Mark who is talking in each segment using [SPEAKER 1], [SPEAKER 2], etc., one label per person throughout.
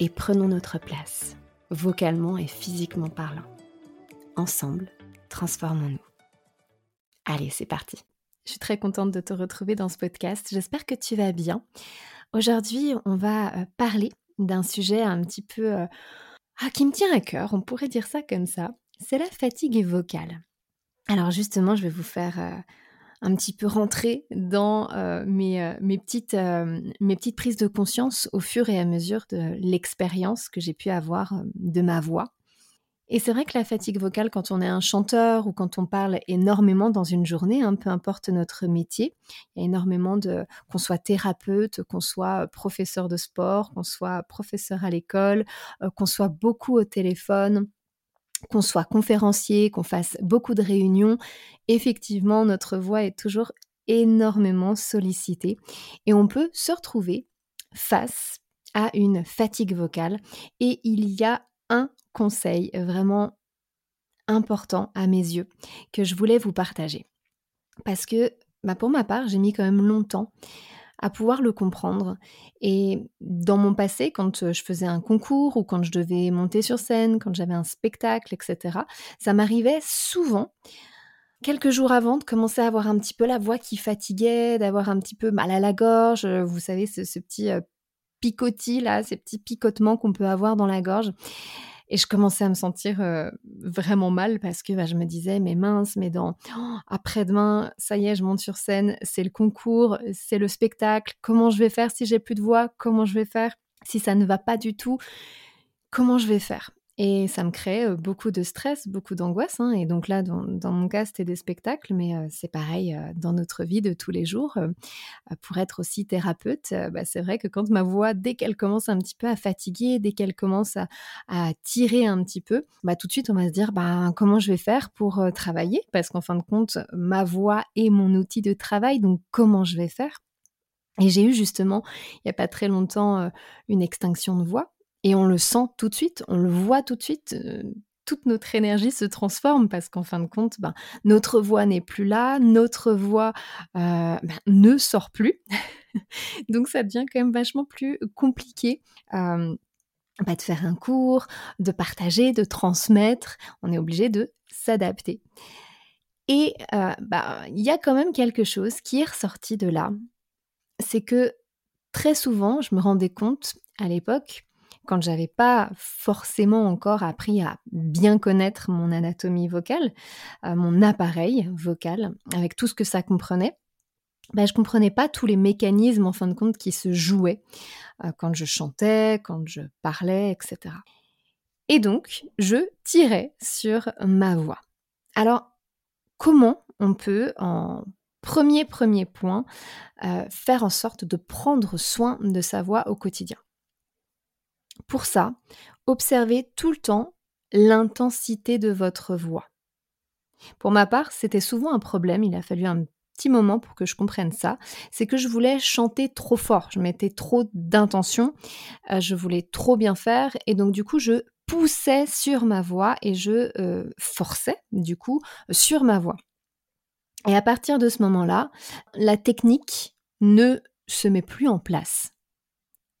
[SPEAKER 1] et prenons notre place, vocalement et physiquement parlant. Ensemble, transformons-nous. Allez, c'est parti. Je suis très contente de te retrouver dans ce podcast. J'espère que tu vas bien. Aujourd'hui, on va euh, parler d'un sujet un petit peu euh, ah, qui me tient à cœur, on pourrait dire ça comme ça. C'est la fatigue vocale. Alors justement, je vais vous faire euh, un petit peu rentrer dans euh, mes, euh, mes, petites, euh, mes petites prises de conscience au fur et à mesure de l'expérience que j'ai pu avoir de ma voix. Et c'est vrai que la fatigue vocale, quand on est un chanteur ou quand on parle énormément dans une journée, hein, peu importe notre métier, il y a énormément de qu'on soit thérapeute, qu'on soit professeur de sport, qu'on soit professeur à l'école, qu'on soit beaucoup au téléphone, qu'on soit conférencier, qu'on fasse beaucoup de réunions, effectivement, notre voix est toujours énormément sollicitée et on peut se retrouver face à une fatigue vocale. Et il y a un conseil vraiment important à mes yeux que je voulais vous partager. Parce que bah pour ma part, j'ai mis quand même longtemps à pouvoir le comprendre. Et dans mon passé, quand euh, je faisais un concours ou quand je devais monter sur scène, quand j'avais un spectacle, etc., ça m'arrivait souvent quelques jours avant de commencer à avoir un petit peu la voix qui fatiguait, d'avoir un petit peu mal à la gorge, euh, vous savez, ce, ce petit euh, picotis là, ces petits picotements qu'on peut avoir dans la gorge. Et je commençais à me sentir vraiment mal parce que bah, je me disais, mais mince, mais dans oh, après-demain, ça y est, je monte sur scène, c'est le concours, c'est le spectacle. Comment je vais faire si j'ai plus de voix Comment je vais faire si ça ne va pas du tout Comment je vais faire? Et ça me crée beaucoup de stress, beaucoup d'angoisse. Hein. Et donc là, dans, mon cas, c'était des spectacles, mais c'est pareil dans notre vie de tous les jours. pour être aussi thérapeute, bah, c'est vrai que quand ma voix, dès qu'elle commence un petit peu à fatiguer, dès qu'elle commence à, tirer un petit peu, bah, tout de suite, on va se dire bah, comment je vais faire pour travailler? Parce qu'en fin de compte, ma voix est mon outil de travail, donc comment je vais faire? Et j'ai eu justement, il n'y a pas très longtemps, une extinction de voix et on le sent tout de suite, on le voit tout de suite. Euh, toute notre énergie se transforme parce qu'en fin de compte, ben, notre voix n'est plus là, notre voix euh, ben, ne sort plus. Donc ça devient quand même vachement plus compliqué. Euh, bah, de faire un cours, de partager, de transmettre, on est obligé de s'adapter. Et bah, il y a quand même quelque chose qui est ressorti de là, c'est que très souvent, je me rendais compte à l'époque quand j'avais pas forcément encore appris à bien connaître mon anatomie vocale, euh, mon appareil vocal, avec tout ce que ça comprenait, ben, je comprenais pas tous les mécanismes en fin de compte qui se jouaient euh, quand je chantais, quand je parlais, etc. Et donc, je tirais sur ma voix. Alors, comment on peut, en premier premier point, euh, faire en sorte de prendre soin de sa voix au quotidien? Pour ça, observez tout le temps l'intensité de votre voix. Pour ma part, c'était souvent un problème, il a fallu un petit moment pour que je comprenne ça, c'est que je voulais chanter trop fort, je mettais trop d'intention, euh, je voulais trop bien faire et donc du coup je poussais sur ma voix et je euh, forçais du coup sur ma voix. Et à partir de ce moment-là, la technique ne se met plus en place.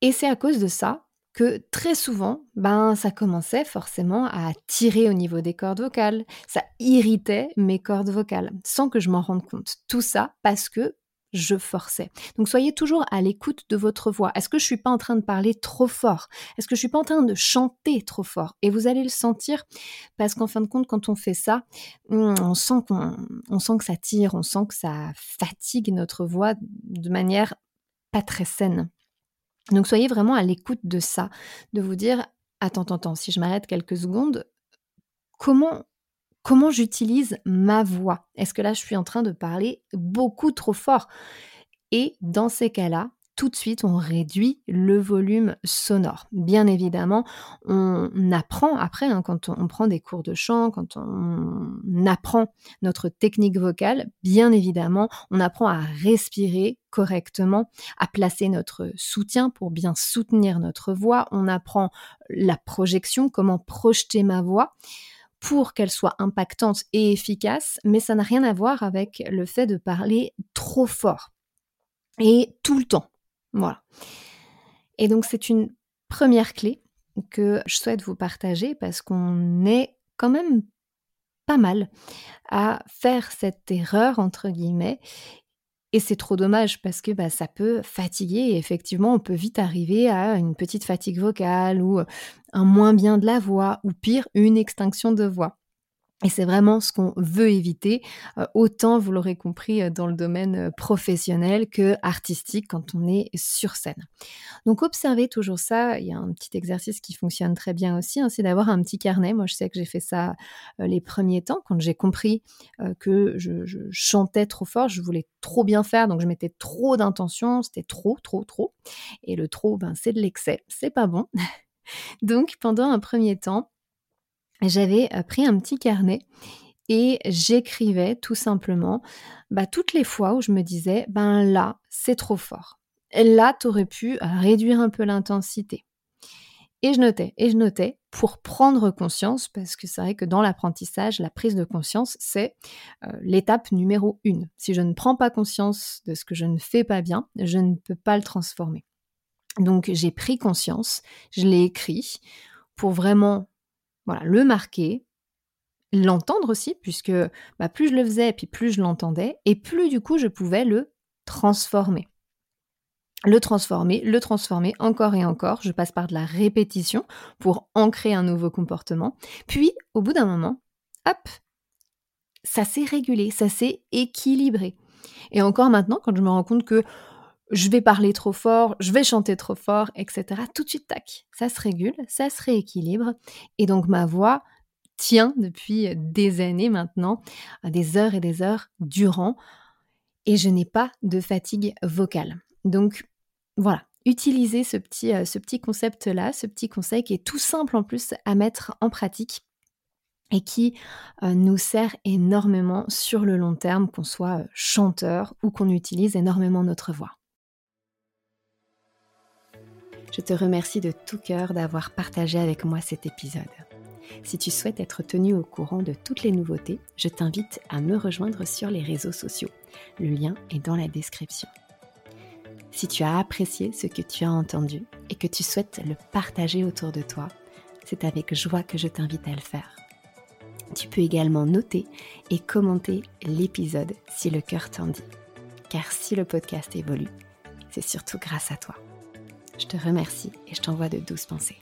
[SPEAKER 1] Et c'est à cause de ça que très souvent, ben, ça commençait forcément à tirer au niveau des cordes vocales. Ça irritait mes cordes vocales sans que je m'en rende compte. Tout ça parce que je forçais. Donc soyez toujours à l'écoute de votre voix. Est-ce que je suis pas en train de parler trop fort? Est-ce que je suis pas en train de chanter trop fort? Et vous allez le sentir parce qu'en fin de compte, quand on fait ça, on sent qu'on sent que ça tire, on sent que ça fatigue notre voix de manière pas très saine. Donc soyez vraiment à l'écoute de ça, de vous dire attends, attends, attends, si je m'arrête quelques secondes, comment comment j'utilise ma voix? Est-ce que là je suis en train de parler beaucoup trop fort? Et dans ces cas-là, tout de suite, on réduit le volume sonore. Bien évidemment, on apprend après, hein, quand on prend des cours de chant, quand on apprend notre technique vocale, bien évidemment, on apprend à respirer correctement, à placer notre soutien pour bien soutenir notre voix, on apprend la projection, comment projeter ma voix pour qu'elle soit impactante et efficace, mais ça n'a rien à voir avec le fait de parler trop fort et tout le temps. Voilà. Et donc c'est une première clé que je souhaite vous partager parce qu'on est quand même pas mal à faire cette erreur entre guillemets et c'est trop dommage parce que bah, ça peut fatiguer et effectivement on peut vite arriver à une petite fatigue vocale ou un moins bien de la voix ou pire une extinction de voix. Et c'est vraiment ce qu'on veut éviter, euh, autant vous l'aurez compris euh, dans le domaine euh, professionnel que artistique quand on est sur scène. Donc observez toujours ça. Il y a un petit exercice qui fonctionne très bien aussi, hein, c'est d'avoir un petit carnet. Moi, je sais que j'ai fait ça les premiers temps quand j'ai compris que je, chantais trop fort, je voulais trop bien faire, donc je mettais trop d'intention, c'était trop, trop, trop. Et le trop, ben, c'est de l'excès, c'est pas bon. donc pendant un premier temps, j'avais euh, pris un petit carnet et j'écrivais tout simplement bah, toutes les fois où je me disais, ben là, c'est trop fort. Là, tu aurais pu euh, réduire un peu l'intensité. Et je notais, et je notais pour prendre conscience, parce que c'est vrai que dans l'apprentissage, la prise de conscience, c'est euh, l'étape numéro une. Si je ne prends pas conscience de ce que je ne fais pas bien, je ne peux pas le transformer. Donc j'ai pris conscience, je l'ai écrit pour vraiment voilà, le marquer, l'entendre aussi, puisque bah, plus je le faisais, puis plus je l'entendais, et plus du coup je pouvais le transformer. Le transformer, le transformer encore et encore. Je passe par de la répétition pour ancrer un nouveau comportement. Puis, au bout d'un moment, hop, ça s'est régulé, ça s'est équilibré. Et encore maintenant, quand je me rends compte que je vais parler trop fort, je vais chanter trop fort, etc. Tout de suite, tac, ça se régule, ça se rééquilibre. Et donc ma voix tient depuis des années maintenant, des heures et des heures durant, et je n'ai pas de fatigue vocale. Donc voilà, utilisez ce petit, euh, ce petit concept-là, ce petit conseil qui est tout simple en plus à mettre en pratique et qui euh, nous sert énormément sur le long terme, qu'on soit euh, chanteur ou qu'on utilise énormément notre voix. Je te remercie de tout cœur d'avoir partagé avec moi cet épisode. Si tu souhaites être tenu au courant de toutes les nouveautés, je t'invite à me rejoindre sur les réseaux sociaux. Le lien est dans la description. Si tu as apprécié ce que tu as entendu et que tu souhaites le partager autour de toi, c'est avec joie que je t'invite à le faire. Tu peux également noter et commenter l'épisode si le cœur t'en dit. Car si le podcast évolue, c'est surtout grâce à toi. Je te remercie et je t'envoie de douces pensées.